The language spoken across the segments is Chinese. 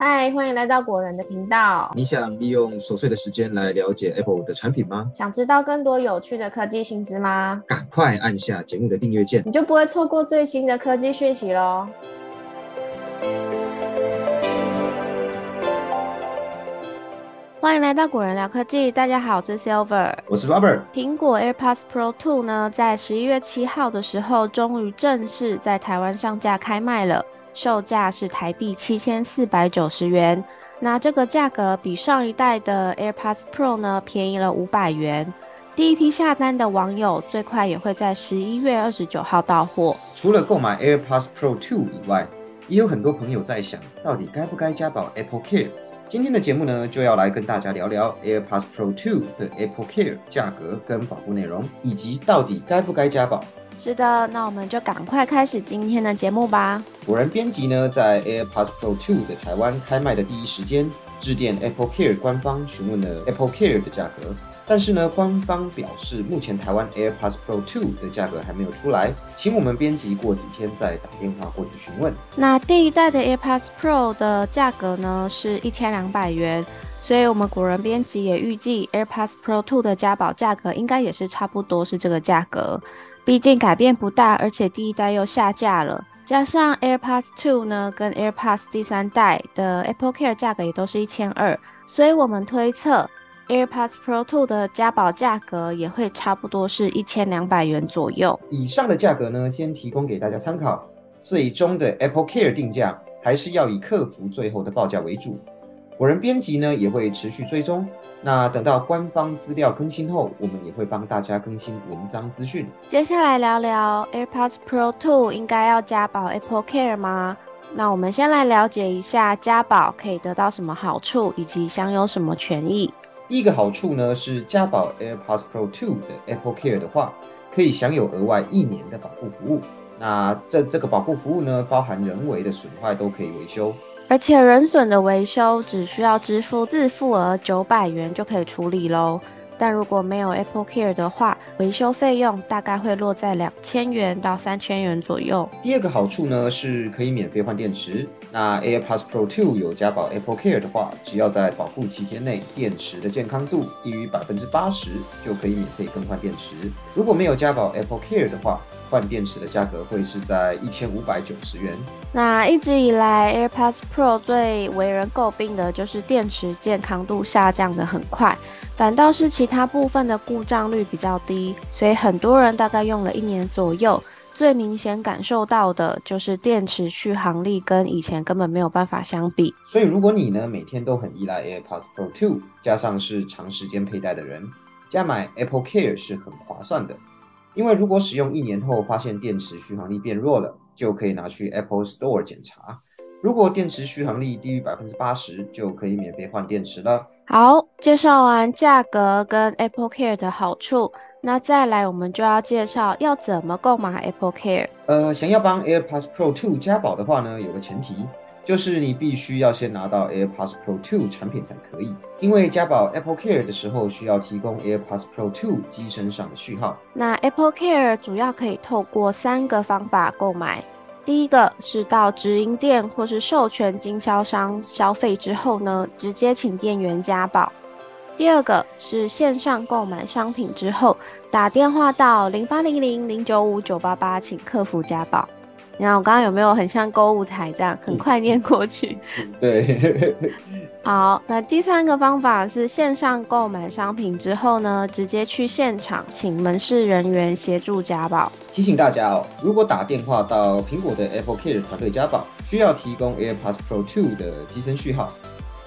嗨，欢迎来到果仁的频道。你想利用琐碎的时间来了解 Apple 的产品吗？想知道更多有趣的科技新知吗？赶快按下节目的订阅键，你就不会错过最新的科技讯息喽。欢迎来到果仁聊科技，大家好，我是 Silver，我是 Robert。苹果 AirPods Pro 2呢，在十一月七号的时候，终于正式在台湾上架开卖了。售价是台币七千四百九十元，那这个价格比上一代的 AirPods Pro 呢便宜了五百元。第一批下单的网友最快也会在十一月二十九号到货。除了购买 AirPods Pro 2以外，也有很多朋友在想，到底该不该加保 Apple Care？今天的节目呢，就要来跟大家聊聊 AirPods Pro 2的 Apple Care 价格跟保护内容，以及到底该不该加保。是的，那我们就赶快开始今天的节目吧。果然，编辑呢在 AirPods Pro 2的台湾开卖的第一时间，致电 Apple Care 官方询问了 Apple Care 的价格，但是呢，官方表示目前台湾 AirPods Pro 2的价格还没有出来，请我们编辑过几天再打电话过去询问。那第一代的 AirPods Pro 的价格呢是一千两百元，所以我们果仁编辑也预计 AirPods Pro 2的加保价格应该也是差不多是这个价格。毕竟改变不大，而且第一代又下架了，加上 AirPods 2呢，跟 AirPods 第三代的 Apple Care 价格也都是一千二，所以我们推测 AirPods Pro 2的加保价格也会差不多是一千两百元左右。以上的价格呢，先提供给大家参考，最终的 Apple Care 定价还是要以客服最后的报价为主。果仁编辑呢也会持续追踪，那等到官方资料更新后，我们也会帮大家更新文章资讯。接下来聊聊 AirPods Pro 2应该要加保 Apple Care 吗？那我们先来了解一下加保可以得到什么好处，以及享有什么权益。第一个好处呢是加保 AirPods Pro 2的 Apple Care 的话，可以享有额外一年的保护服务。那这这个保护服务呢，包含人为的损坏都可以维修。而且人损的维修只需要支付自付额九百元就可以处理喽。但如果没有 Apple Care 的话，维修费用大概会落在两千元到三千元左右。第二个好处呢，是可以免费换电池。那 AirPods Pro 2有加保 Apple Care 的话，只要在保护期间内电池的健康度低于百分之八十，就可以免费更换电池。如果没有加保 Apple Care 的话，换电池的价格会是在一千五百九十元。那一直以来，AirPods Pro 最为人诟病的就是电池健康度下降的很快，反倒是其他部分的故障率比较低，所以很多人大概用了一年左右，最明显感受到的就是电池续航力跟以前根本没有办法相比。所以如果你呢每天都很依赖 AirPods Pro 2，加上是长时间佩戴的人，加买 Apple Care 是很划算的。因为如果使用一年后发现电池续航力变弱了，就可以拿去 Apple Store 检查。如果电池续航力低于百分之八十，就可以免费换电池了。好，介绍完价格跟 Apple Care 的好处，那再来我们就要介绍要怎么购买 Apple Care。呃，想要帮 AirPods Pro 2加保的话呢，有个前提。就是你必须要先拿到 AirPods Pro 2产品才可以，因为加保 Apple Care 的时候需要提供 AirPods Pro 2机身上的序号。那 Apple Care 主要可以透过三个方法购买，第一个是到直营店或是授权经销商消费之后呢，直接请店员加保；第二个是线上购买商品之后，打电话到零八零零零九五九八八，请客服加保。你看我刚刚有没有很像购物台这样，很快念过去？对。好，那第三个方法是线上购买商品之后呢，直接去现场请门市人员协助加保。提醒大家哦，如果打电话到苹果的 Apple Care 团队加保，需要提供 AirPods Pro 2的机身序号。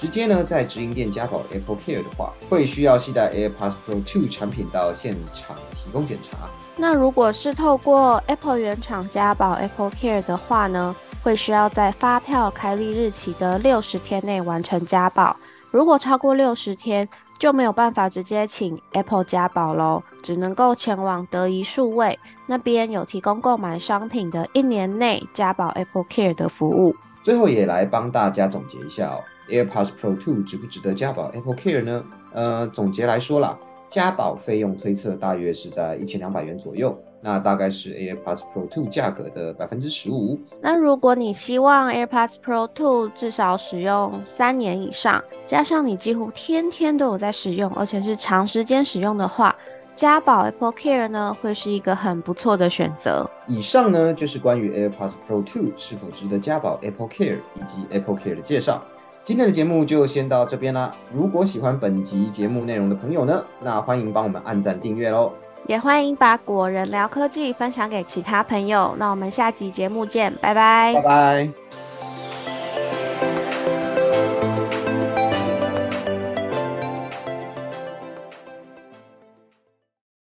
直接呢，在直营店加保 Apple Care 的话，会需要携带 AirPods Pro 2产品到现场提供检查。那如果是透过 Apple 原厂加保 Apple Care 的话呢，会需要在发票开立日期的六十天内完成加保。如果超过六十天，就没有办法直接请 Apple 加保喽，只能够前往德仪数位那边有提供购买商品的一年内加保 Apple Care 的服务。最后也来帮大家总结一下哦。AirPods Pro 2值不值得加保 Apple Care 呢？呃，总结来说啦，加保费用推测大约是在一千两百元左右。那大概是 AirPods Pro 2价格的百分之十五。那如果你希望 AirPods Pro 2至少使用三年以上，加上你几乎天天都有在使用，而且是长时间使用的话，家宝 Apple Care 呢会是一个很不错的选择。以上呢就是关于 AirPods Pro 2是否值得加保 Apple Care 以及 Apple Care 的介绍。今天的节目就先到这边啦。如果喜欢本集节目内容的朋友呢，那欢迎帮我们按赞订阅喽。也欢迎把果仁聊科技分享给其他朋友。那我们下集节目见，拜拜。拜拜。